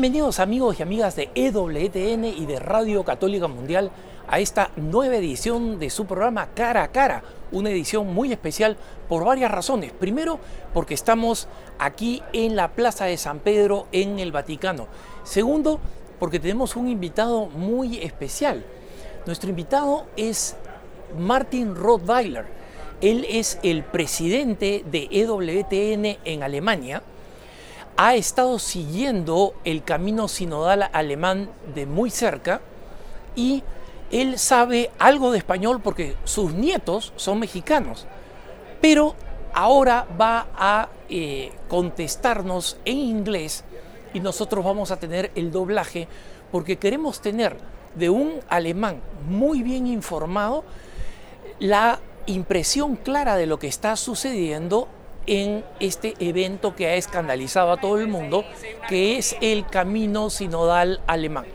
Bienvenidos amigos y amigas de EWTN y de Radio Católica Mundial a esta nueva edición de su programa Cara a Cara, una edición muy especial por varias razones. Primero, porque estamos aquí en la Plaza de San Pedro en el Vaticano. Segundo, porque tenemos un invitado muy especial. Nuestro invitado es Martin Rottweiler. Él es el presidente de EWTN en Alemania ha estado siguiendo el camino sinodal alemán de muy cerca y él sabe algo de español porque sus nietos son mexicanos, pero ahora va a eh, contestarnos en inglés y nosotros vamos a tener el doblaje porque queremos tener de un alemán muy bien informado la impresión clara de lo que está sucediendo en este evento que ha escandalizado a todo el mundo, que es el Camino Sinodal Alemán.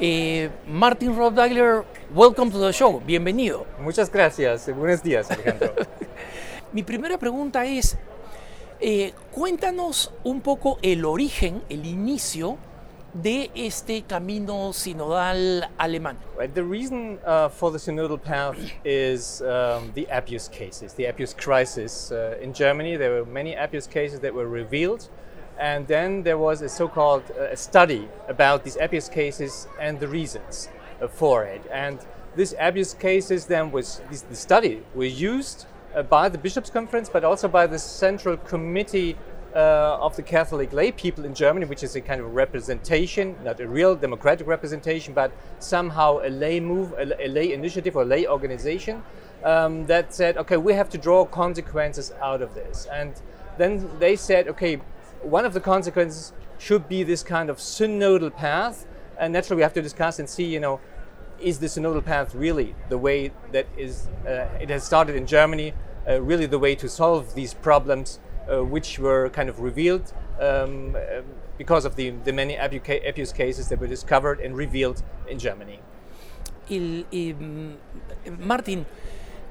Eh, Martin Rothweiler, welcome to the show, bienvenido. Muchas gracias, buenos días Alejandro. Mi primera pregunta es, eh, cuéntanos un poco el origen, el inicio de este camino sinodal alemán? The reason uh, for the synodal path is um, the abuse cases, the abuse crisis. Uh, in Germany, there were many abuse cases that were revealed. And then there was a so called uh, study about these abuse cases and the reasons uh, for it. And these abuse cases then was, this, the study was used uh, by the Bishops' Conference, but also by the Central Committee uh, of the Catholic lay people in Germany, which is a kind of representation, not a real democratic representation, but somehow a lay move, a, lay initiative or lay organization um, that said, okay, we have to draw consequences out of this. And then they said, okay, one of the consequences should be this kind of synodal path. And naturally, we have to discuss and see, you know, is the synodal path really the way that is, uh, it has started in Germany, uh, really the way to solve these problems which were kind of revealed um, uh, because of the, the many abuse cases that were discovered and revealed in Germany. El, eh, Martin,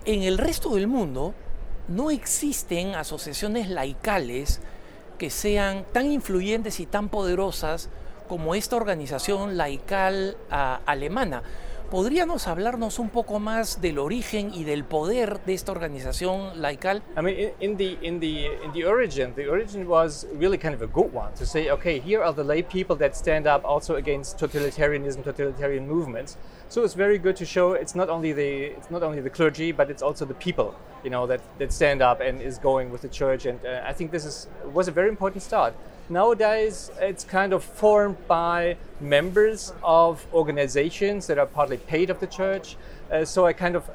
en el resto del mundo no existen asociaciones laicales que sean tan influyentes y tan poderosas como esta organización laical uh, alemana. ¿Podríamos hablarnos un poco más del origen y del poder de esta organización laical? I mean, in the in the in the origin, the origin was really kind of a good one to say, okay, here are the lay people that stand up also against totalitarianism, totalitarian movements. So it's very good to show it's not only the it's not only the clergy, but it's also the people, you know, that that stand up and is going with the church. And uh, I think this is was a very important start. Nowadays, it's kind of formed by members of organizations that are partly paid of the church. Uh, so I kind of,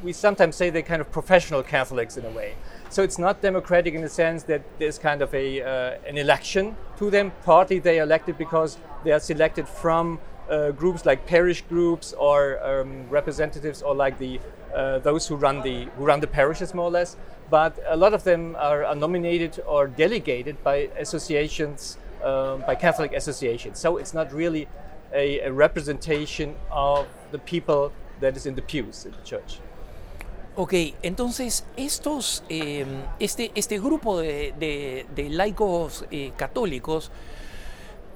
we sometimes say they're kind of professional Catholics in a way. So it's not democratic in the sense that there's kind of a, uh, an election to them. Partly they are elected because they are selected from uh, groups like parish groups or um, representatives or like the uh, those who run the who run the parishes more or less. But a lot of them are, nominated or delegated by associations, um, by Catholic associations. So it's not really a, a, representation of the people that is in the pews in the church. Ok, entonces estos, eh, este, este grupo de, de, de laicos eh, católicos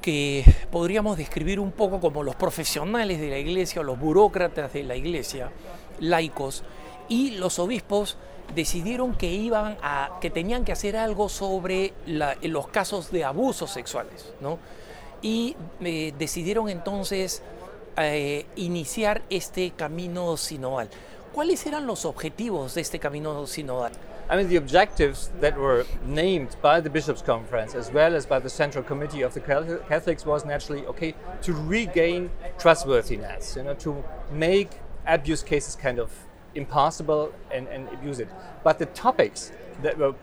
que podríamos describir un poco como los profesionales de la iglesia o los burócratas de la iglesia, laicos, y los obispos decidieron que iban a que tenían que hacer algo sobre los casos de abusos sexuales, ¿no? Y eh, decidieron entonces eh, iniciar este camino sinodal. ¿Cuáles eran los objetivos de este camino sinodal? I mean, the objectives that were named by the Bishops' Conference as well as by the Central Committee of the Catholics was naturally okay to regain trustworthiness, you know, to make abuse cases kind of impossible and, and abuse it. But the topics that were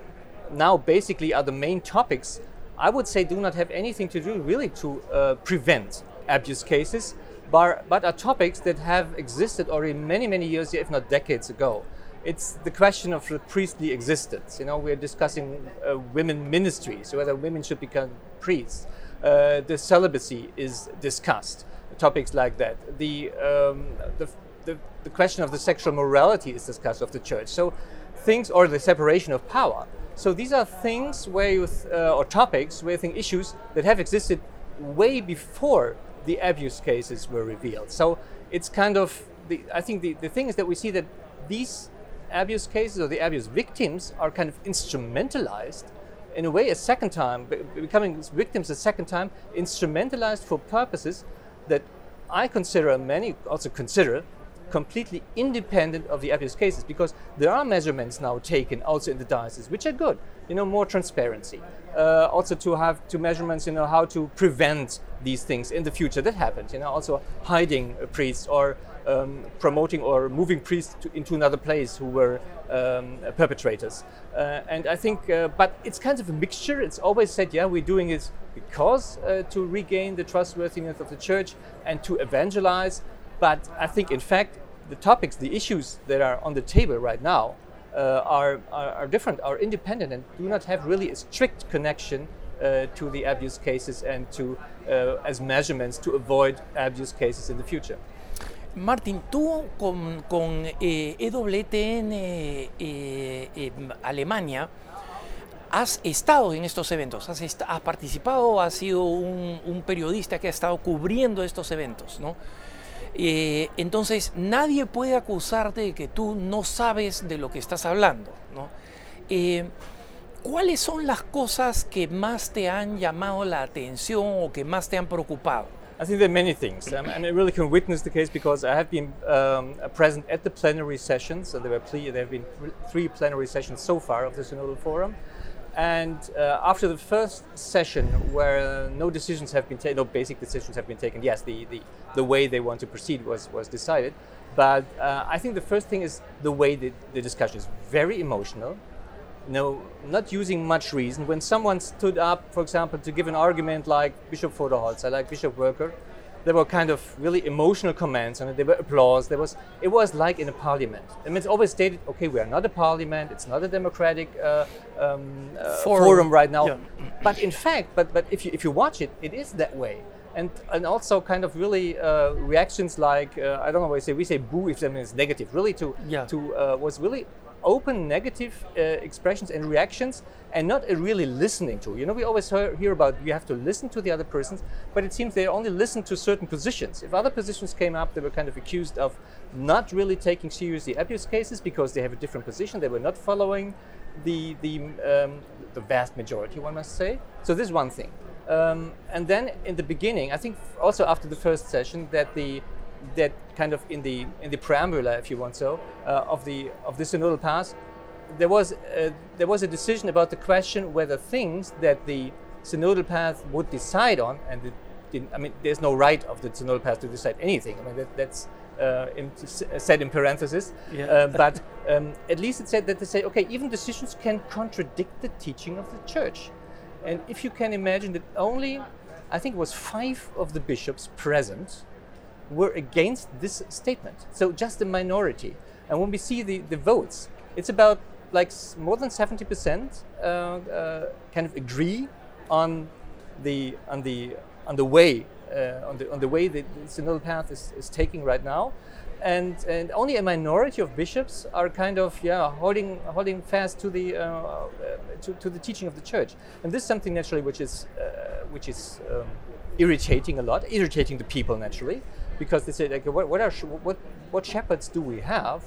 now basically are the main topics, I would say do not have anything to do really to uh, prevent abuse cases, but, but are topics that have existed already many, many years, if not decades ago it's the question of the priestly existence. You know, we're discussing uh, women ministries, whether women should become priests. Uh, the celibacy is discussed, topics like that. The, um, the, the, the, question of the sexual morality is discussed of the church. So things, or the separation of power. So these are things where you, uh, or topics where you think issues that have existed way before the abuse cases were revealed. So it's kind of the, I think the, the thing is that we see that these abuse cases or the abuse victims are kind of instrumentalized in a way a second time, becoming victims a second time, instrumentalized for purposes that I consider, many also consider, completely independent of the abuse cases because there are measurements now taken also in the diocese, which are good. You know, more transparency. Uh, also to have to measurements, you know, how to prevent these things in the future that happened You know, also hiding priests or um, promoting or moving priests to, into another place who were um, perpetrators. Uh, and I think, uh, but it's kind of a mixture. It's always said, yeah, we're doing it because uh, to regain the trustworthiness of the church and to evangelize. But I think, in fact, the topics, the issues that are on the table right now uh, are, are, are, different, are independent, and do not have really a strict connection uh, to the abuse cases and to uh, as measurements to avoid abuse cases in the future. Martin, tú con, con eh, EWTN eh, eh, Alemania has estado en estos eventos, has, has participado, has sido un, un, periodista que ha estado cubriendo estos eventos, ¿no? Eh, entonces nadie puede acusarte de que tú no sabes de lo que estás hablando, ¿no? Eh, ¿Cuáles son las cosas que más te han llamado la atención o que más te han preocupado? I think there are many things, um, and I really can witness the case because I have been um, present at the plenary sessions. So there were there have been three plenary sessions so far of the Synodal Forum, and uh, after the first session, where no decisions have been taken, no basic decisions have been taken. Yes, the, the, the way they want to proceed was was decided, but uh, I think the first thing is the way the, the discussion is very emotional no, not using much reason. When someone stood up, for example, to give an argument like Bishop Voderholzer, like Bishop Woelki, there were kind of really emotional comments and there were applause. There was it was like in a parliament. I mean, it's always stated, okay, we are not a parliament. It's not a democratic uh, um, uh, forum. forum. right now. Yeah. But in fact, but but if you if you watch it, it is that way. And, and also kind of really uh, reactions like uh, I don't know what we say we say boo if that means negative really to yeah. to uh, was really open negative uh, expressions and reactions and not really listening to. You know, we always hear, hear, about you have to listen to the other persons, but it seems they only listen to certain positions. If other positions came up, they were kind of accused of not really taking seriously abuse cases because they have a different position. They were not following the the um, the vast majority, one must say. So this is one thing. Um, and then in the beginning, I think also after the first session, that the that kind of in the in the preambula, if you want so, uh, of the of the synodal path, there was uh, there was a decision about the question whether things that the synodal path would decide on, and it, I mean, there's no right of the synodal path to decide anything. I mean, that, that's uh, in, said in parentheses. Yeah. Uh, but um, at least it said that they say, okay, even decisions can contradict the teaching of the church. And if you can imagine that only, I think it was five of the bishops present were against this statement. So just a minority. And when we see the, the votes, it's about like more than 70% uh, uh, kind of agree on the on the on the way uh, on the on the way that the synodal path is, is taking right now, and and only a minority of bishops are kind of yeah holding holding fast to the uh, uh, to, to the teaching of the church, and this is something naturally which is uh, which is um, irritating a lot, irritating the people naturally, because they say like what what, are, what what shepherds do we have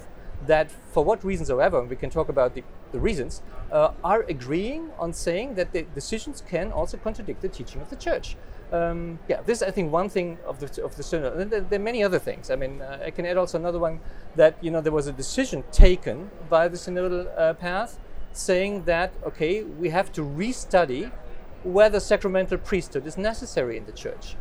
that for what reasons however and we can talk about the, the reasons uh, are agreeing on saying that the decisions can also contradict the teaching of the church? Um, yeah this is, i think one thing of the of the synod and there, there, are many other things. I mean uh, i can add also another one that you know there was a decision taken by the synodal uh, path saying that okay we have to restudy whether sacramental priesthood is necessary in the church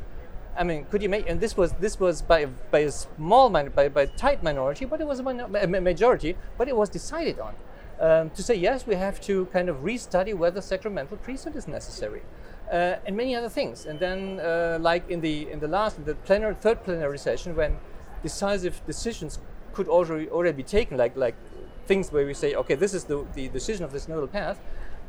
I mean, could you make? And this was this was by by a small by by a tight minority, but it was a, a majority. But it was decided on um, to say yes, we have to kind of restudy whether sacramental priesthood is necessary, uh, and many other things. And then, uh, like in the in the last the plenary third plenary session, when decisive decisions could already already be taken, like like things where we say, okay, this is the the decision of this nodal path.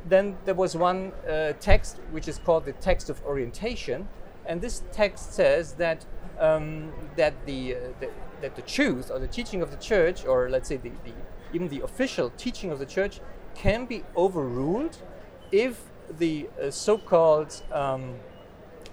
Then there was one uh, text which is called the text of orientation and this text says that um, that the, uh, the, that the truth or the teaching of the church, or let's say the, the, even the official teaching of the church, can be overruled if the uh, so-called um,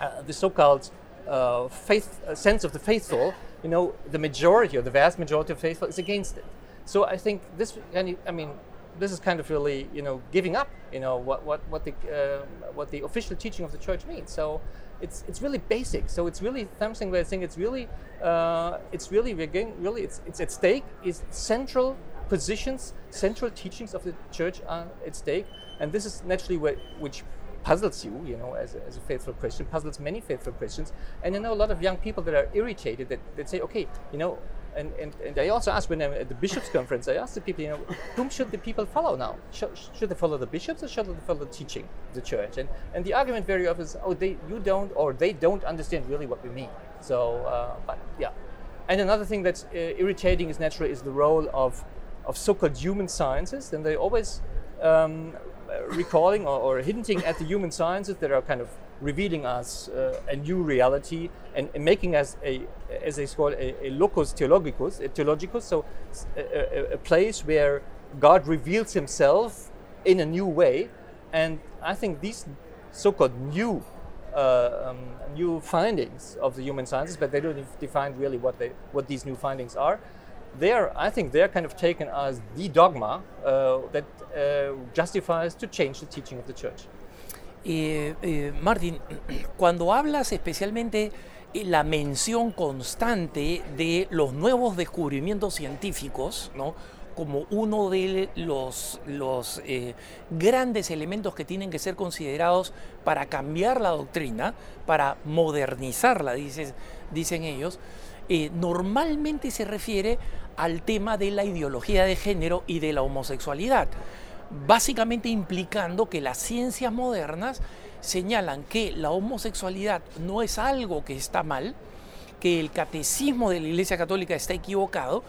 uh, the so-called uh, faith uh, sense of the faithful, you know, the majority or the vast majority of faithful is against it. So I think this, I mean, this is kind of really, you know, giving up, you know, what what what the uh, what the official teaching of the church means. So it's it's really basic. So it's really something where I think it's really uh, it's really we're getting really it's it's at stake is central positions, central teachings of the church are at stake, and this is naturally where, which puzzles you, you know, as a, as a faithful Christian, puzzles many faithful Christians. And I know a lot of young people that are irritated that, that say, okay, you know, and, and, and I also asked when I'm at the bishops' conference, I asked the people, you know, whom should the people follow now? Should, should they follow the bishops or should they follow the teaching the church? And, and the argument very often is, oh, they, you don't, or they don't understand really what we mean. So, uh, but yeah. And another thing that's uh, irritating is naturally is the role of, of so-called human sciences. And they always um, recalling or, or, hinting at the human sciences that are kind of revealing us uh, a new reality and, and, making us a, as they call a, a locus theologicus, a theologicus, so a, a, a, place where God reveals Himself in a new way. And I think these so-called new uh, um, new findings of the human sciences, but they don't define really what they what these new findings are they're, I think they're kind of taken as the dogma uh, that uh, justifies to change the teaching of the church. Eh, eh, Martin, cuando hablas especialmente eh, la mención constante de los nuevos descubrimientos científicos, ¿no? como uno de los, eh, grandes elementos que tienen que ser considerados para cambiar la doctrina, para modernizarla, dicen ellos, normalmente se refiere al tema de la ideología de género y de la homosexualidad, básicamente implicando que las ciencias modernas señalan que la homosexualidad no es algo que está mal, que el catecismo de la Iglesia Católica está equivocado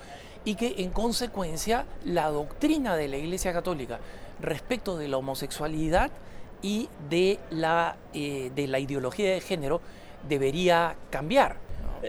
y que en consecuencia la doctrina de la Iglesia Católica respecto de la homosexualidad y de la, eh, de la ideología de género debería cambiar.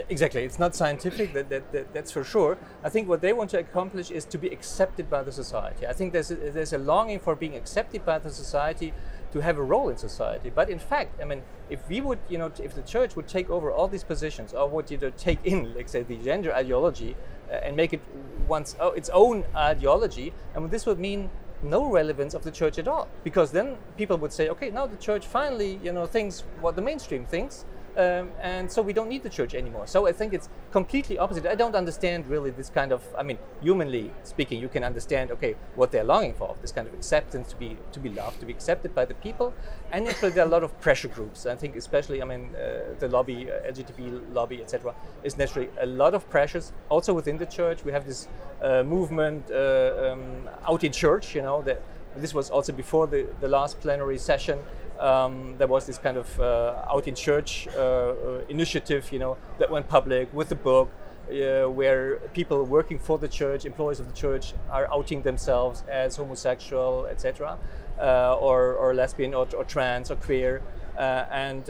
Exactly, it's not scientific, that, that, that, that's for sure. I think what they want to accomplish is to be accepted by the society. I think there's a, there's a longing for being accepted by the society to have a role in society. But in fact, I mean, if we would, you know, if the church would take over all these positions, or would you know, take in, like say, the gender ideology uh, and make it once oh, its own ideology, I mean, this would mean no relevance of the church at all. Because then people would say, okay, now the church finally, you know, thinks what the mainstream thinks, um, and so we don't need the church anymore. So I think it's completely opposite. I don't understand really this kind of. I mean, humanly speaking, you can understand okay what they're longing for, this kind of acceptance to be to be loved, to be accepted by the people, and actually there are a lot of pressure groups. I think especially, I mean, uh, the lobby, uh, LGBT lobby, etc., is naturally a lot of pressures. Also within the church, we have this uh, movement uh, um, out in church. You know that this was also before the, the last plenary session um, there was this kind of uh, out in church uh, uh, initiative, you know, that went public with the book, uh, where people working for the church, employees of the church, are outing themselves as homosexual, etc., uh, or, or lesbian, or, or trans, or queer. Uh, and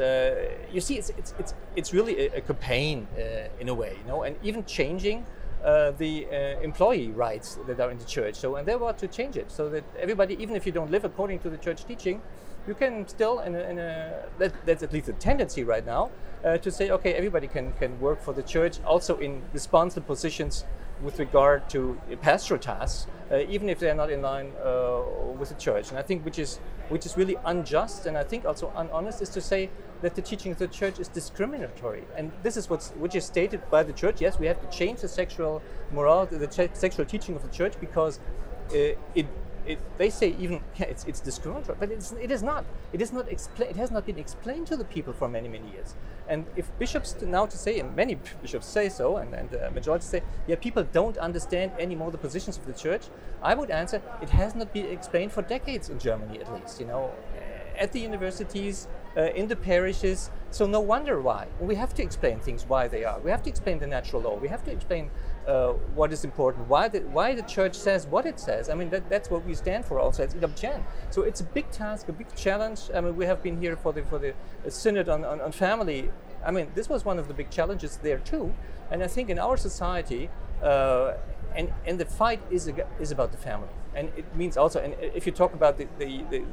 you see, it's, it's, it's, it's really a, a campaign in a way, you know, and even changing the employee rights that are in the church. So, and they want to change it so that everybody, even if you don't live according to the church teaching, you can still, in a, in a that, that's at least a tendency right now, uh, to say, okay, everybody can, can work for the church, also in responsible positions with regard to pastoral tasks, uh, even if they're not in line uh, with the church. And I think which is which is really unjust, and I think also unhonest, is to say that the teaching of the church is discriminatory. And this is what's which is stated by the church. Yes, we have to change the sexual morality, the sexual teaching of the church, because uh, it it, they say even yeah, it's, it's discriminatory, but it's, it is not. It is not explain, It has not been explained to the people for many many years. And if bishops now to say, and many bishops say so, and, and the majority say, yeah, people don't understand anymore the positions of the church. I would answer, it has not been explained for decades in Germany, at least. You know, at the universities, uh, in the parishes. So no wonder why. We have to explain things why they are. We have to explain the natural law. We have to explain uh, what is important, why the, why the church says what it says. I mean, that, that's what we stand for also as IDAP So it's a big task, a big challenge. I mean, we have been here for the, for the synod on, on, on family. I mean, this was one of the big challenges there too. And I think in our society, uh, and, and the fight is, is about the family. And it means also, and if you talk about the, the, the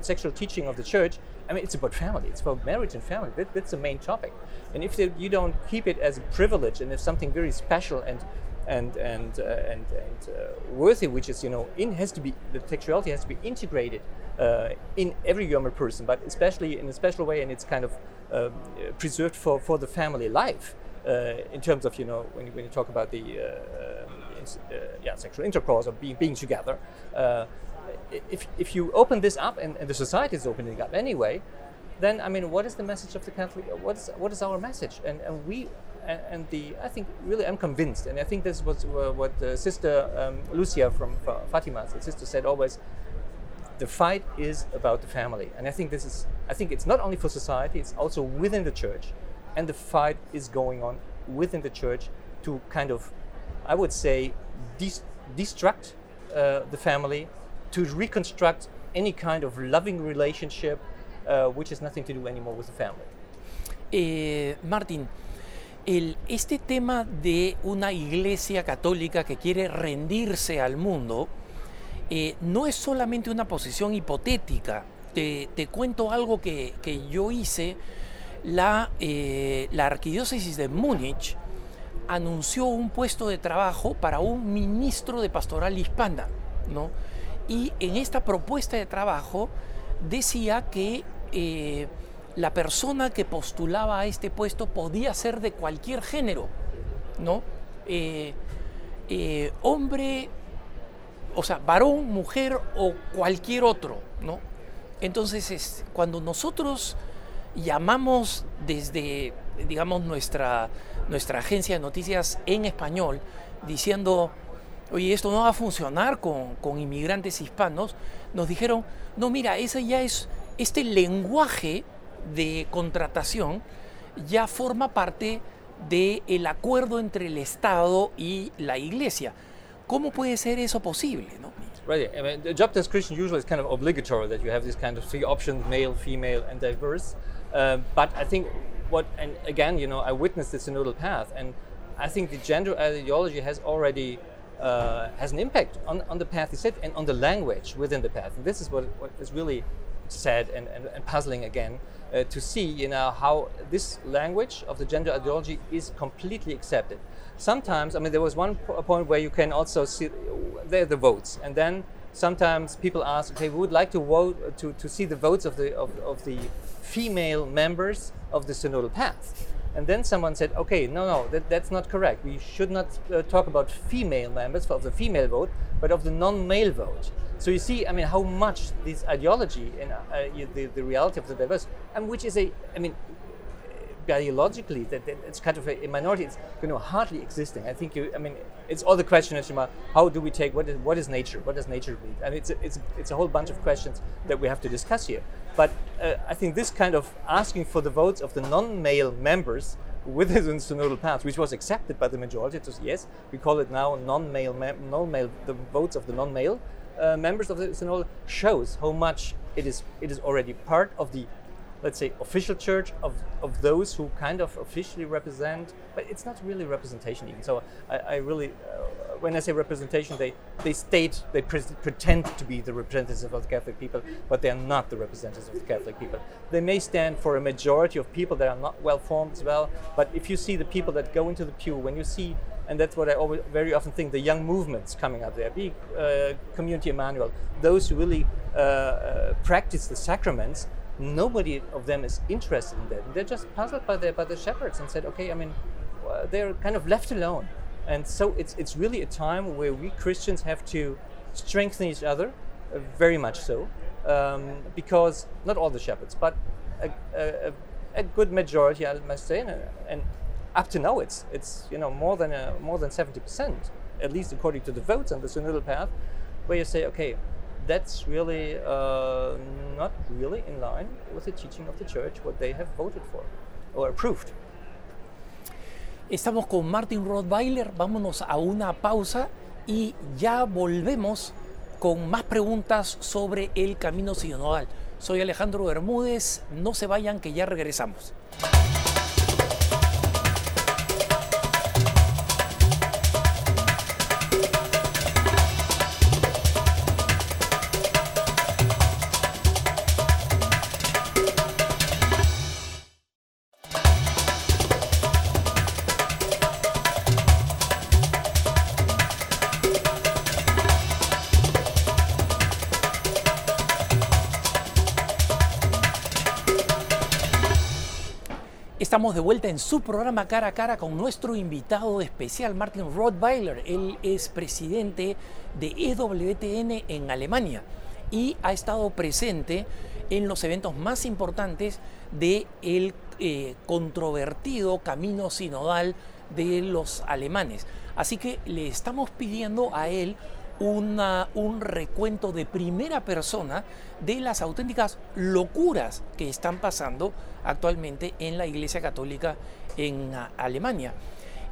sexual teaching of the church, I mean, it's about family. It's about marriage and family. That, that's the main topic. And if they, you don't keep it as a privilege and as something very special and and and uh, and, and uh, worthy, which is you know, in has to be the sexuality has to be integrated uh, in every younger person, but especially in a special way, and it's kind of um, preserved for for the family life. Uh, in terms of you know when you, when you talk about the uh, um, uh, yeah sexual intercourse or being being together if, if you open this up and, and, the society is opening up anyway, then I mean, what is the message of the Catholic? What is what is our message? And and we and, and the I think really I'm convinced, and I think this was uh, what uh, Sister um, Lucia from Fatima, the sister, said always. The fight is about the family, and I think this is. I think it's not only for society; it's also within the church, and the fight is going on within the church to kind of, I would say, destruct uh, the family to reconstruct any kind of loving relationship uh, which has nothing to do anymore with the family. Eh, Martín, el, este tema de una iglesia católica que quiere rendirse al mundo eh, no es solamente una posición hipotética. Te, te cuento algo que, que yo hice. La, eh, la arquidiócesis de Múnich anunció un puesto de trabajo para un ministro de pastoral hispana, ¿no? Y en esta propuesta de trabajo decía que eh, la persona que postulaba a este puesto podía ser de cualquier género, ¿no? Eh, eh, hombre, o sea, varón, mujer o cualquier otro, ¿no? Entonces, cuando nosotros llamamos desde, digamos, nuestra, nuestra agencia de noticias en español, diciendo, oye, esto no va a funcionar con, inmigrantes hispanos, nos dijeron, no, mira, ese ya es, este lenguaje de contratación ya forma parte del acuerdo entre el Estado y la Iglesia. ¿Cómo puede ser eso posible? Right. I mean, the job description usually is kind of obligatory that you have this kind of three options: male, female, and diverse. Uh, but I think what, and again, you know, I witnessed the synodal path, and I think the gender ideology has already uh, has an impact on, on the path set and on the language within the path. And this is what, what is really sad and, and, and puzzling again uh, to see you know how this language of the gender ideology is completely accepted. Sometimes, I mean, there was one point where you can also see there the votes, and then sometimes people ask, okay, we would like to vote to, to see the votes of the of, of the female members of the synodal path. And then someone said, okay, no, no, that, that's not correct. We should not uh, talk about female members of the female vote, but of the non-male vote. So you see, I mean, how much this ideology and uh, the, the reality of the diverse, and which is a, I mean, biologically that, that it's kind of a, a, minority. It's you know hardly existing. I think you. I mean, it's all the questions about how do we take what is what is nature? What does nature mean? And it's a, it's it's a whole bunch of questions that we have to discuss here. But uh, I think this kind of asking for the votes of the non-male members within the synodal path, which was accepted by the majority, it was yes, we call it now non-male, non-male, the votes of the non-male uh, members of the synodal shows how much it is it is already part of the let's say, official church of, of those who kind of officially represent, but it's not really representation even. So I, I really, uh, when I say representation, they, they state, they pre pretend to be the representatives of the Catholic people, but they are not the representatives of the Catholic people. They may stand for a majority of people that are not well formed as well, but if you see the people that go into the pew, when you see and that's what I always very often think the young movements coming up there, be uh, Community Emmanuel, those who really uh, uh, practice the sacraments, nobody of them is interested in that. They're just puzzled by the by the shepherds and said, okay, I mean, they're kind of left alone. And so it's it's really a time where we Christians have to strengthen each other, uh, very much so, um, because not all the shepherds, but a, a, a, good majority, I must say, and, and, up to now it's it's you know more than a, more than seventy percent, at least according to the votes on the synodal path, where you say, okay, that's really uh, not really in line with the teaching of the church, what they have voted for or approved. Estamos con Martin Rothweiler, vámonos a una pausa y ya volvemos con más preguntas sobre el camino sinodal. Soy Alejandro Bermúdez, no se vayan que ya regresamos. De vuelta en su programa Cara a Cara con nuestro invitado especial, Martin Rothweiler. Él es presidente de EWTN en Alemania y ha estado presente en los eventos más importantes del el eh, controvertido camino sinodal de los alemanes. Así que le estamos pidiendo a él un recuento de primera persona de las auténticas locuras que están pasando actualmente en la Iglesia Católica en Alemania.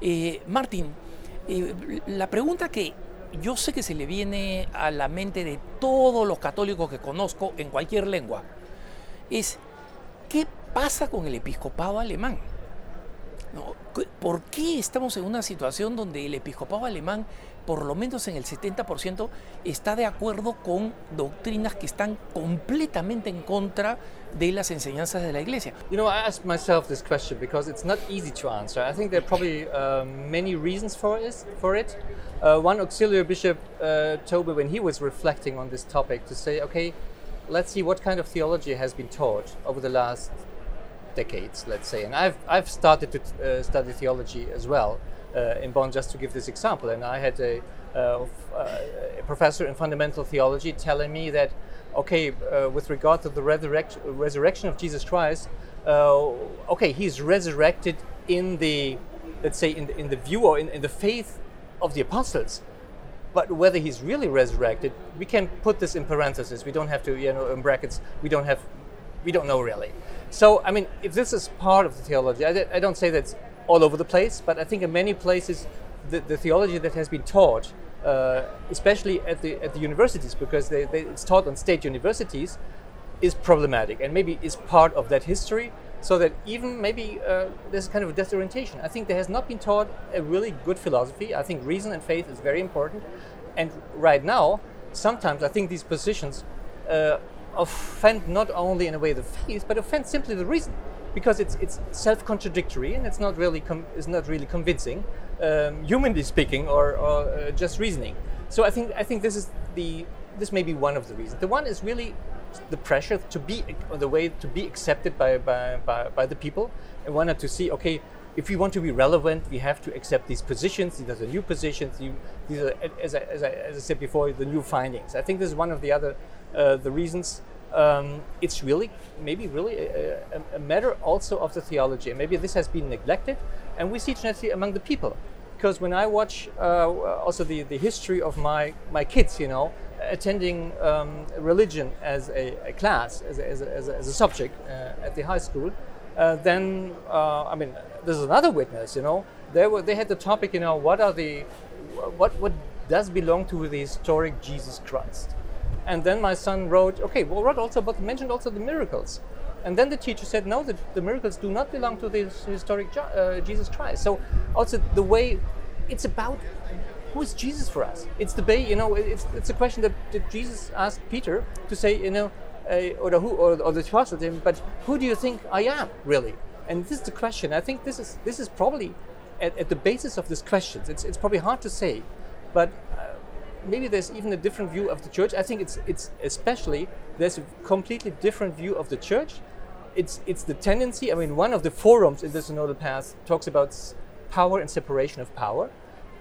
Eh, Martín, eh, la pregunta que yo sé que se le viene a la mente de todos los católicos que conozco en cualquier lengua es, ¿qué pasa con el episcopado alemán? ¿Por qué estamos en una situación donde el episcopado alemán por lo menos en el 70%, está de acuerdo con doctrinas que están completamente en contra de las enseñanzas de la iglesia. You know, I asked myself this question because it's not easy to answer. I think there are probably uh, many reasons for it. For it. Uh, one auxiliary bishop uh, me when he was reflecting on this topic to say, okay, let's see what kind of theology has been taught over the last decades, let's say. And I've, I've started to uh, study theology as well. Uh, in Bonn, just to give this example. And I had a, uh, a professor in fundamental theology telling me that, okay, uh, with regard to the resurrect- resurrection of Jesus Christ, okay, he's resurrected in the, let's say, in the, in the view or in, in the faith of the apostles but whether he's really resurrected, we can put this in parentheses. We don't have to, you know, in brackets. We don't have, we don't know really. So, I mean, if this is part of the theology, I, I don't say that's all over the place, but I think in many places the, the theology that has been taught, uh, especially at the at the universities, because they, they, it's taught on state universities, is problematic and maybe is part of that history. So that even maybe uh, there's kind of a disorientation. I think there has not been taught a really good philosophy. I think reason and faith is very important, and right now, sometimes I think these positions uh, offend not only in a way the faith, but offend simply the reason because it's it's self-contradictory and it's not really it's not really convincing, um, humanly speaking, or, or uh, just reasoning. So I think I think this is the this may be one of the reasons. The one is really the pressure to be the way to be accepted by, by, by, by the people. And wanted to see okay if we want to be relevant we have to accept these positions. These are the new positions. These are as I, as I, as I said before the new findings. I think this is one of the other uh, the reasons um, it's really maybe really a, a, matter also of the theology. And maybe this has been neglected, and we see it among the people. Because when I watch uh, also the, the history of my, my kids, you know, attending um, religion as a, a class, as a, as as as subject uh, at the high school, uh, then uh, I mean, there's another witness, you know. They were they had the topic, you know, what are the what what does belong to the historic Jesus Christ? And then my son wrote, okay, well, wrote also, but mentioned also the miracles. And then the teacher said, no, the, the miracles do not belong to the historic uh, Jesus Christ. So also the way it's about who is Jesus for us? It's the bay, you know, it's, it's a question that, that Jesus asked Peter to say, you know, uh, or, who, or, or the asked him, but who do you think I am, really? And this is the question. I think this is, this is probably at, at the basis of this question. It's, it's probably hard to say, but uh, maybe there's even a different view of the church. I think it's it's especially there's a completely different view of the church. It's it's the tendency. I mean, one of the forums in the synodal path talks about power and separation of power,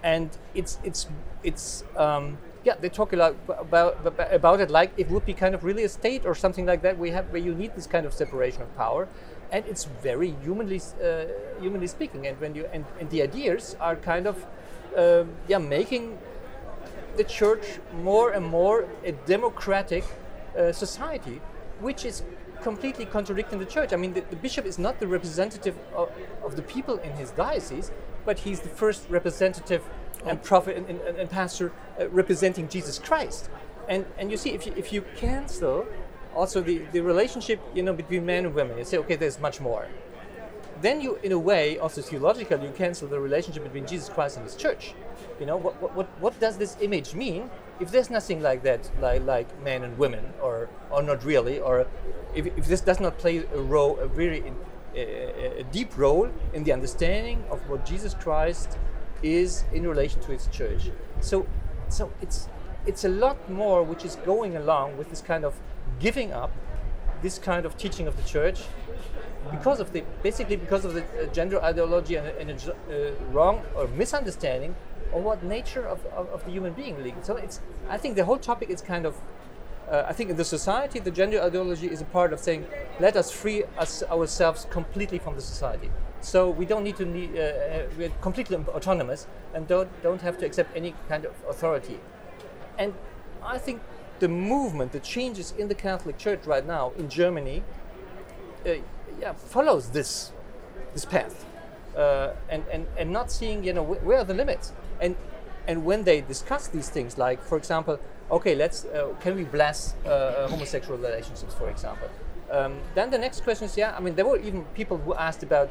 and it's it's it's um, yeah they talk a lot about about it like it would be kind of really a state or something like that. We have where you need this kind of separation of power, and it's very humanly uh, humanly speaking. And when you and, and the ideas are kind of uh, yeah making the church more and more a democratic uh, society, which is completely contradicting the church. I mean, the, the bishop is not the representative of, of, the people in his diocese, but he's the first representative and prophet and, and, and pastor uh, representing Jesus Christ. And, and you see, if you, if you cancel also the, the relationship you know between men and women, you say, okay, there's much more. Then you, in a way, also theologically, you cancel the relationship between Jesus Christ and His church you know, what, what, what does this image mean if there's nothing like that, like, like men and women, or, or not really, or if, if this does not play a role, a very a, a deep role in the understanding of what Jesus Christ is in relation to His church. So, so it's it's a lot more which is going along with this kind of giving up this kind of teaching of the church because of the basically because of the uh, gender ideology and, and a uh, wrong or misunderstanding of what nature of, of, of, the human being really. So it's I think the whole topic is kind of uh, I think in the society the gender ideology is a part of saying let us free us ourselves completely from the society. So we don't need to need uh, uh, we're completely autonomous and don't don't have to accept any kind of authority. And I think the movement, the changes in the Catholic Church right now in Germany, uh, yeah, follows this this path, uh, and and and not seeing you know wh- where are the limits, and and when they discuss these things, like for example, okay, let's uh, can we bless uh, uh, homosexual relationships, for example. Um, then the next question is, yeah, I mean, there were even people who asked about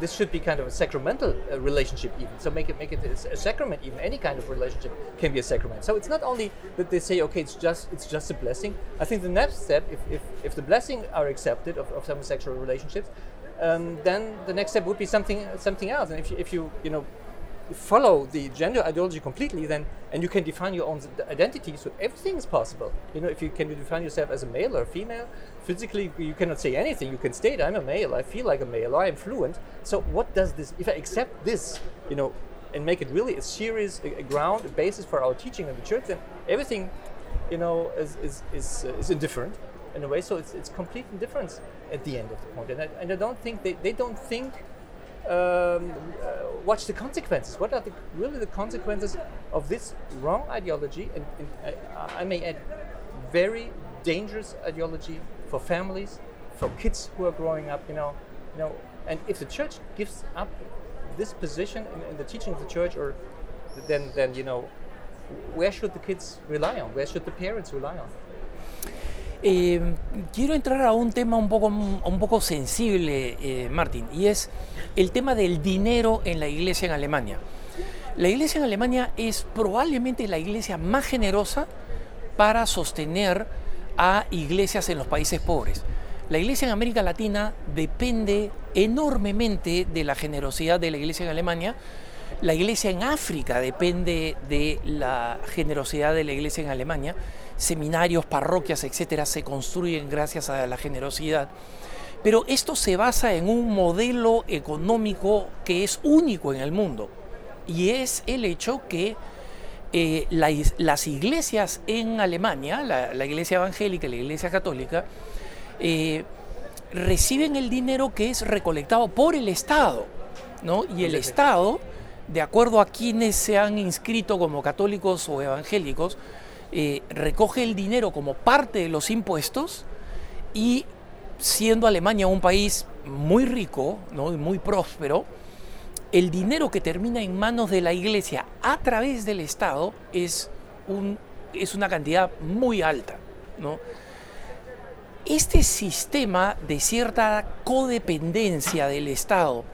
this should be kind of a sacramental uh, relationship even. So make it make it a sacrament even. Any kind of relationship can be a sacrament. So it's not only that they say okay it's just it's just a blessing. I think the next step if if, if the blessing are accepted of, of homosexual relationships um, then the next step would be something something else. And if you, if you you know follow the gender ideology completely, then and you can define your own identity. So everything is possible. You know, if you can define yourself as a male or a female, physically you cannot say anything. You can state, "I'm a male. I feel like a male. I am fluent." So what does this? If I accept this, you know, and make it really a serious a, a ground, a basis for our teaching in the church, then everything, you know, is is is, uh, is indifferent in a way. So it's it's complete indifference at the end of the point. And I, and I don't think they, they don't think um, uh, watch the consequences. What are the, really the consequences of this wrong ideology? And, and uh, I may add, very dangerous ideology for families, for kids who are growing up. You know, you know. And if the church gives up this position in, in the teaching of the church, or then then you know, where should the kids rely on? Where should the parents rely on? Eh, quiero entrar a un tema un poco, un poco sensible, eh, Martín, y es el tema del dinero en la iglesia en Alemania. La iglesia en Alemania es probablemente la iglesia más generosa para sostener a iglesias en los países pobres. La iglesia en América Latina depende enormemente de la generosidad de la iglesia en Alemania. La iglesia en África depende de la generosidad de la iglesia en Alemania seminarios, parroquias, etcétera, se construyen gracias a la generosidad. Pero esto se basa en un modelo económico que es único en el mundo y es el hecho que eh, las iglesias en Alemania, la, iglesia evangélica y la iglesia católica, eh, reciben el dinero que es recolectado por el Estado, ¿no? Y el Estado, de acuerdo a quienes se han inscrito como católicos o evangélicos, eh, recoge el dinero como parte de los impuestos y siendo Alemania un país muy rico ¿no? y muy próspero, el dinero que termina en manos de la iglesia a través del Estado es, un, es una cantidad muy alta. ¿no? Este sistema de cierta codependencia del Estado,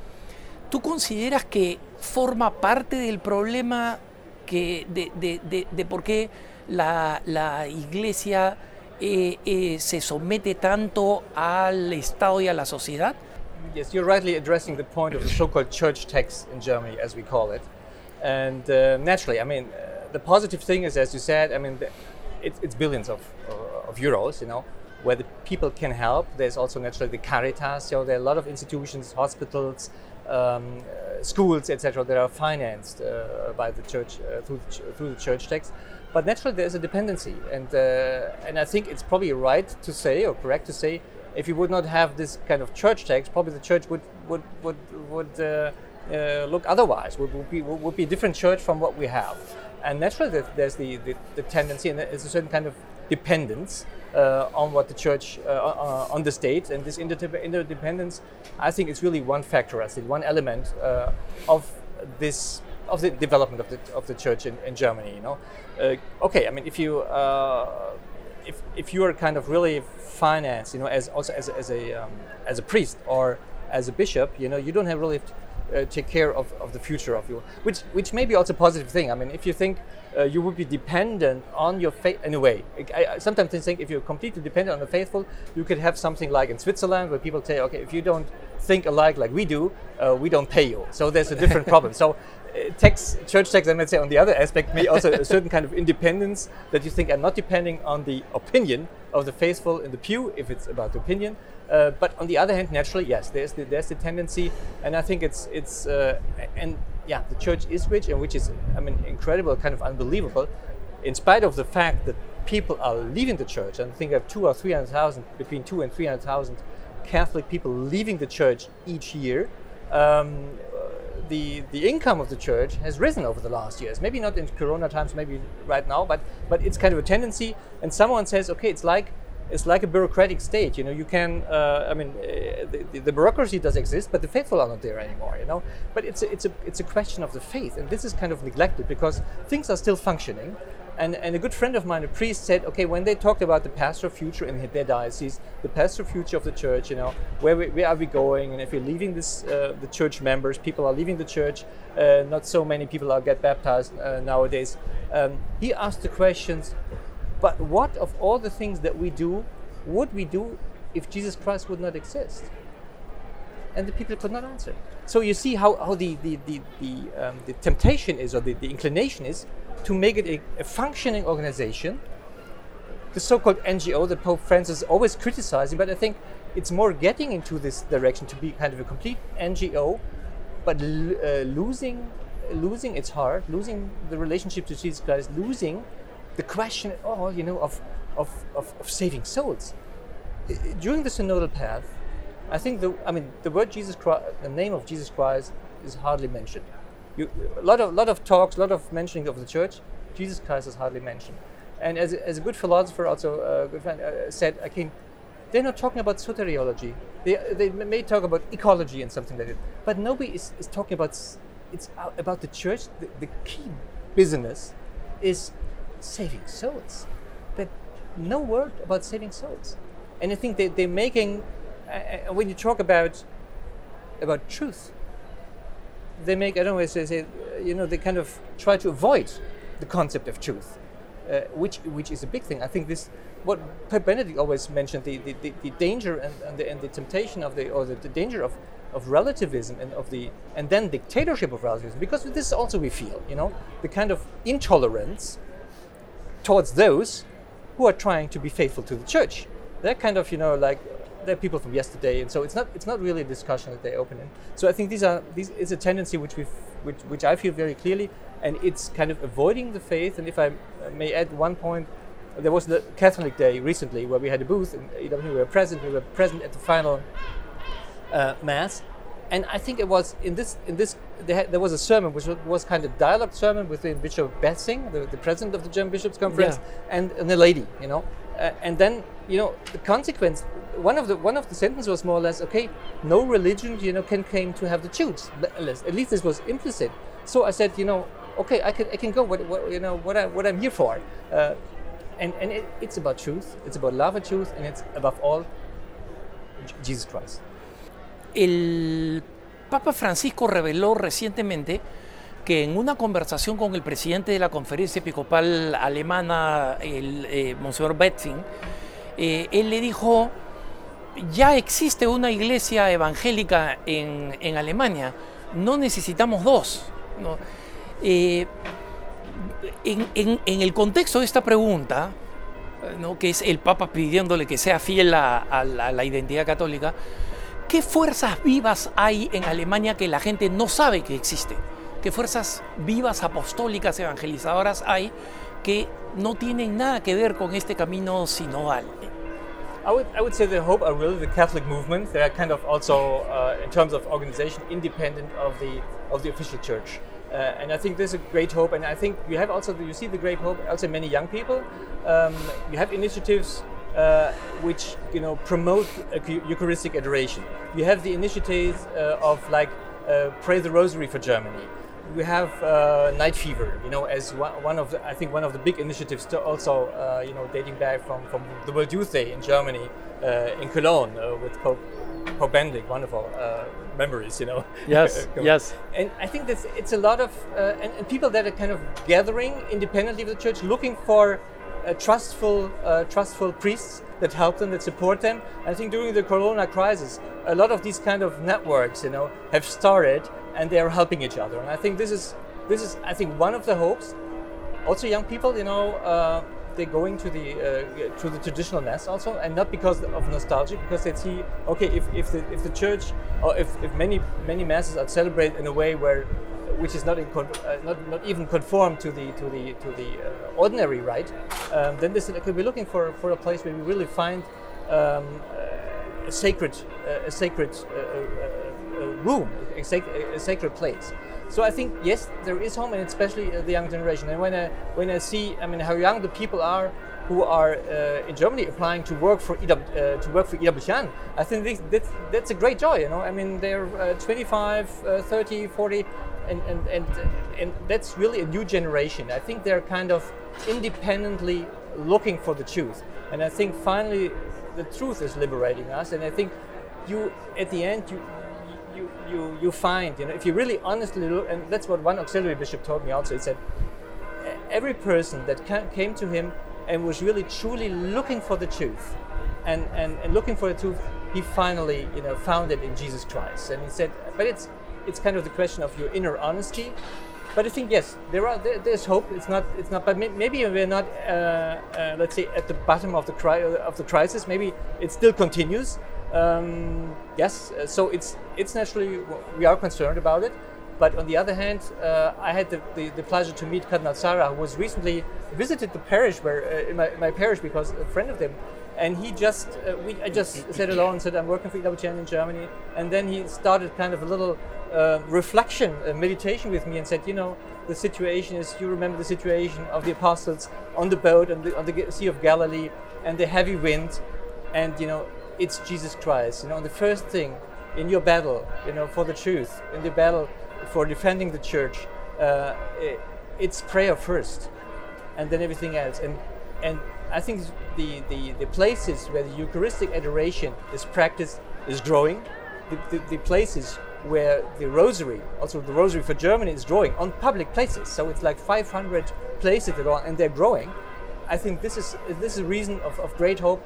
¿tú consideras que forma parte del problema que, de, de, de, de por qué la, la iglesia eh, eh, se somete tanto al Estado y a la sociedad? Yes, you're rightly addressing the point of the so-called church tax in Germany, as we call it. And uh, naturally, I mean, uh, the positive thing is, as you said, I mean, the, it, it's billions of, uh, of euros, you know, where the people can help. There's also naturally the Caritas, know, there are a lot of institutions, hospitals, um, uh, schools, etc., that are financed uh, by the church uh, through, through the church tax. But naturally, there's a dependency, and uh, and I think it's probably right to say or correct to say, if you would not have this kind of church tax, probably the church would would would would uh, uh, look otherwise. Would, would be would be a different church from what we have. And naturally, there's the, the, the tendency, and there's a certain kind of dependence uh, on what the church, uh, uh, on the state, and this interdependence, I think, is really one factor, I think, one element of this of the development of the of the church in, in Germany. You know, uh, okay. I mean, if you uh, if if you are kind of really financed, you know, as also as a, as a um, as a priest or as a bishop, you know, you don't have really uh, take care of, of the future of you, which which may be also a positive thing. I mean, if you think uh, you would be dependent on your faith in a way. I, I sometimes think if you're completely dependent on the faithful, you could have something like in Switzerland where people say, okay, if you don't think alike like we do, uh, we don't pay you. So there's a different problem. So tax, church tax, I might say on the other aspect, may also a certain kind of independence that you think are not depending on the opinion of the faithful in the pew, if it's about opinion, Uh, but on the other hand, naturally, yes, there's the, there's the tendency, and I think it's it's uh, and yeah, the church is rich, and which is I mean incredible, kind of unbelievable, in spite of the fact that people are leaving the church. And I think of two or three hundred thousand, between two and three hundred thousand Catholic people leaving the church each year. Um, the the income of the church has risen over the last years. Maybe not in Corona times, maybe right now, but but it's kind of a tendency. And someone says, okay, it's like it's like a bureaucratic state. You know, you can. Uh, I mean, uh, the, the, bureaucracy does exist, but the faithful are not there anymore. You know, but it's a, it's a it's a question of the faith, and this is kind of neglected because things are still functioning. And, and a good friend of mine, a priest, said, okay, when they talked about the pastoral future in their diocese, the pastoral future of the church, you know, where, we, where are we going? And if we're leaving this, uh, the church members, people are leaving the church. Uh, not so many people are get baptized uh, nowadays. Um, he asked the questions, but what of all the things that we do would we do if Jesus Christ would not exist? And the people could not answer. So you see how, how the, the, the, the, um, the temptation is, or the, the inclination is, to make it a, a functioning organization. The so called NGO that Pope Francis is always criticizing, but I think it's more getting into this direction to be kind of a complete NGO, but uh, losing, losing its heart, losing the relationship to Jesus Christ, losing the question all, you know, of, of, of, of saving souls. During the synodal path, I think the, I mean, the word Jesus Christ, the name of Jesus Christ is hardly mentioned. You, a lot of, lot of talks, a lot of mentioning of the church, Jesus Christ is hardly mentioned. And as, as a good philosopher, also a good friend, uh, said, they're not talking about soteriology. They, they may talk about ecology and something like that, but nobody is, is talking about it's about the church. The, the key business is saving souls, but no word about saving souls. And I think they, they're making, uh, when you talk about about truth, they make, I don't know, say, say, you know, they kind of try to avoid the concept of truth, uh, which which is a big thing. I think this, what Pope Benedict always mentioned, the, the, the, the danger and, and, the, and the temptation of the, or the, the danger of of relativism and of the and then dictatorship of relativism because this also we feel you know the kind of intolerance towards those who are trying to be faithful to the church. They're kind of, you know, like they're people from yesterday, and so it's not it's not really a discussion that they open in. So I think these are these is a tendency which we which which I feel very clearly, and it's kind of avoiding the faith. And if I may add one point, there was the Catholic Day recently where we had a booth, and we were present. We were present at the final uh, mass, and I think it was in this in this there, there was a sermon which was kind of dialogue sermon between Bishop Bätzing, the, the president of the German Bishops' Conference, yeah. and, and the lady, you know, uh, and then you know the consequence. One of the one of the sentences was more or less okay. No religion, you know, can claim to have the truth. At least this was implicit. So I said, you know, okay, I can I can go. What, what you know what I what I'm here for. Uh, and and it, it's about truth. It's about love and truth, and it's above all Jesus Christ. El Papa Francisco reveló recientemente que en una conversación con el presidente de la conferencia episcopal alemana, el eh, Monseñor Betzing, eh, él le dijo, ya existe una iglesia evangélica en, Alemania, no necesitamos dos. Eh, en, el contexto de esta pregunta, ¿no? que es el Papa pidiéndole que sea fiel a la identidad católica, ¿Qué fuerzas vivas hay en Alemania que la gente no sabe que existe? ¿Qué fuerzas vivas apostólicas evangelizadoras hay que no tienen nada que ver con este camino sinodal? I would, I would say the Hope are really the Catholic movement. They are kind of also, uh, in terms of organization, independent of the of the official church. Uh, and I think there's a great hope. And I think you have also you see the great hope also many young people. Um, you have initiatives uh, which you know promote Eucharistic adoration. You have the initiatives uh, of like uh, Pray the Rosary for Germany. We have uh, Night Fever, you know, as one of the, I think one of the big initiatives to also uh, you know dating back from, from the World Youth Day in Germany uh, in Cologne with Pope, Pope Benedict, wonderful memories, you know. Yes, yes. And I think that it's a lot of and, and people that are kind of gathering independently of the church, looking for uh, trustful, uh, trustful priests that help them, that support them. I think during the Corona crisis, a lot of these kind of networks, you know, have started and they are helping each other. And I think this is, this is, I think, one of the hopes. Also, young people, you know, uh, they're going to the uh, to the traditional mass also, and not because of nostalgia, because they see okay if, if the if the church or if, if many many masses are celebrated in a way where which is not, con- uh, not, not even conform to the to the to the uh, ordinary rite, um, then this could be looking for, for a place where we really find um, a sacred a sacred room, a, sac- a sacred place. So I think yes, there is home, and especially uh, the young generation. And when I when I see, I mean, how young the people are who are uh, in Germany applying to work for IW, uh, to work for EWTN, I think this, that's, that's a great joy. You know, I mean, they're uh, 25, uh, 30, 40, and, and and and that's really a new generation. I think they're kind of independently looking for the truth, and I think finally the truth is liberating us. And I think you, at the end, you you, you, you find, you know, if you really honestly look, and that's what one auxiliary bishop told me also, he said, every person that came to him and was really truly looking for the truth and, and, and looking for the truth, he finally, you know, found it in Jesus Christ. And he said, but it's, it's kind of the question of your inner honesty. But I think yes, there are there, there's hope. It's not it's not. But maybe we're not uh, uh, let's say at the bottom of the cri- of the crisis. Maybe it still continues. Um, yes, uh, so it's it's naturally we are concerned about it. But on the other hand, uh, I had the, the, the, pleasure to meet Cardinal Sarah, who was recently visited the parish where uh, in, my, in, my, parish because a friend of them, and he just uh, we I just said hello and said I'm working for EWTN in Germany, and then he started kind of a little uh, reflection, meditation with me, and said, you know, the situation is you remember the situation of the apostles on the boat on the, on the Sea of Galilee and the heavy wind, and you know it's Jesus Christ. You know, the first thing in your battle, you know, for the truth, in the battle for defending the church, uh, it, it's prayer first, and then everything else. And and I think the, the, the places where the Eucharistic adoration is practiced is growing. The, the, the places where the rosary, also the rosary for Germany, is growing on public places. So it's like 500 places that are, and they're growing. I think this is this is a reason of, of great hope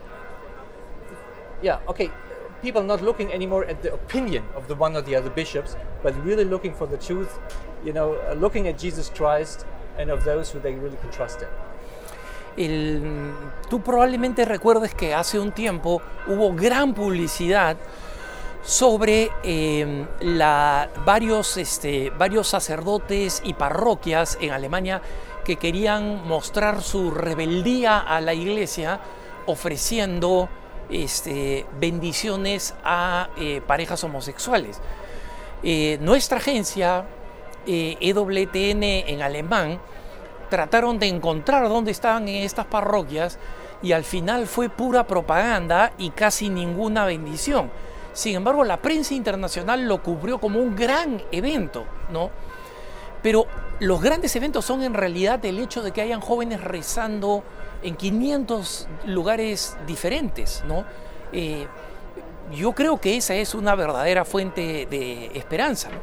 yeah, okay, people not looking anymore at the opinion of the one or the other bishops, but really looking for the truth, you know, uh, looking at Jesus Christ and of those who they really can trust in. El, tú probablemente recuerdes que hace un tiempo hubo gran publicidad sobre eh, la, varios, este, varios sacerdotes y parroquias en Alemania que querían mostrar su rebeldía a la iglesia ofreciendo este, bendiciones a eh, parejas homosexuales. Eh, nuestra agencia, EWTN eh, e en alemán, trataron de encontrar dónde estaban en estas parroquias y al final fue pura propaganda y casi ninguna bendición. Sin embargo, la prensa internacional lo cubrió como un gran evento, ¿no? Pero los grandes eventos son en realidad el hecho de que hayan jóvenes rezando en 500 lugares diferentes, ¿no? Eh, yo creo que esa es una verdadera fuente de esperanza. ¿no?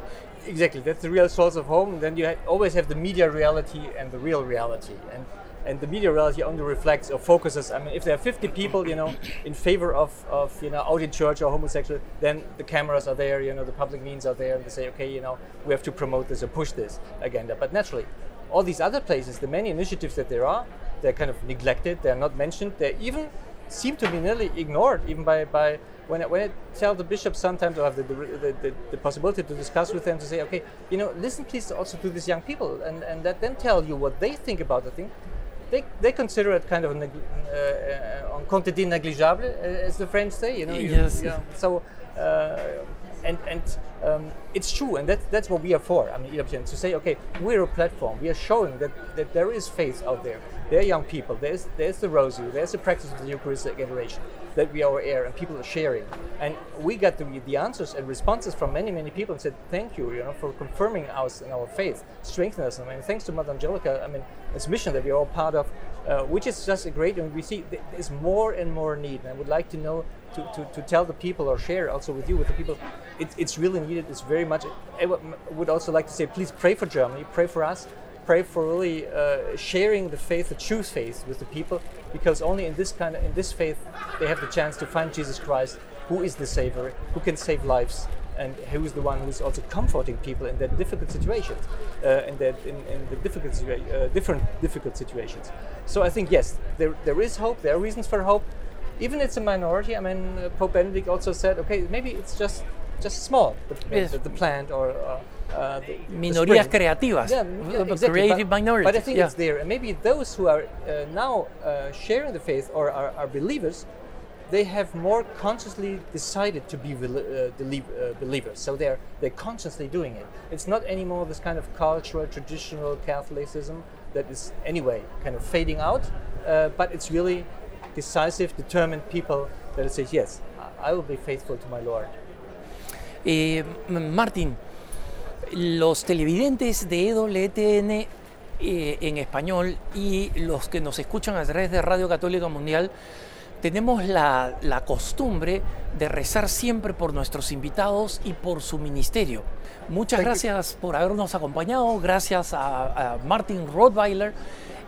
Exactly, that's the real source of hope. And then you always have the media reality and the real reality. And and the media reality only reflects or focuses. I mean, if there are 50 people, you know, in favor of, of you know out in church or homosexual, then the cameras are there, you know, the public means are there, and they say, okay, you know, we have to promote this or push this agenda. But naturally, all these other places, the many initiatives that there are, they're kind of neglected. They're not mentioned. They even seem to be nearly ignored, even by, by when I, when I tell the bishops sometimes I have the, the, the, the, possibility to discuss with them to say, okay, you know, listen please also to these young people and, and let them tell you what they think about the thing. They, they consider it kind of uh, uh, on compte de négligeable, as the French say, you know. Yes. You, you know, so, uh, and, and um, it's true, and that's, that's what we are for. I mean, to say, okay, we're a platform. We are showing that, that there is faith out there There are young people. There's there's the rosary. There's the practice of the Eucharistic adoration that we are air and people are sharing. And we got the, the answers and responses from many many people and said thank you, you know, for confirming us in our faith, strengthening us. I mean, thanks to Mother Angelica. I mean, this mission that we are all part of, uh, which is just a great. And we see there's more and more need. And I would like to know to, to, to tell the people or share also with you with the people it, it's really needed it's very much i would also like to say please pray for germany pray for us pray for really uh, sharing the faith, the true faith, with the people, because only in this kind of in this faith they have the chance to find Jesus Christ, who is the Savior, who can save lives, and who's the one who's also comforting people in their difficult situations, uh, in, that, in, in the difficult uh, different difficult situations. So I think yes, there, there is hope. There are reasons for hope. Even it's a minority. I mean, uh, Pope Benedict also said, okay, maybe it's just just small, the, Yes. the, the plant or uh, uh, the, Minorías creativas, Yeah, yeah, exactly. creative but, minorities. But I think yeah. it's there, and maybe those who are uh, now uh, sharing the faith or are, are believers, they have more consciously decided to be bel- uh, uh, believers. So they're they're consciously doing it. It's not anymore this kind of cultural, traditional Catholicism that is anyway kind of fading out, uh, but it's really decisive, determined people that say, yes, I will be faithful to my Lord. Eh, Martín, los televidentes de EWTN eh, en español y los que nos escuchan a través de Radio Católica Mundial, tenemos la, la costumbre de rezar siempre por nuestros invitados y por su ministerio. Muchas gracias por habernos acompañado, gracias a, a Martin Rottweiler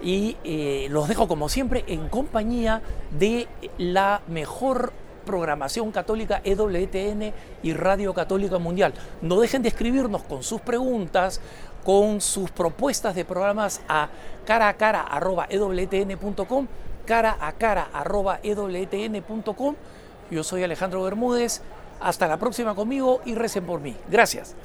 y eh, los dejo como siempre en compañía de la mejor programación católica EWTN y Radio Católica Mundial. No dejen de escribirnos con sus preguntas, con sus propuestas de programas a cara a cara arroba ewtn.com, cara a cara arroba ewtn.com. Yo soy Alejandro Bermúdez. Hasta la próxima conmigo y recen por mí. Gracias.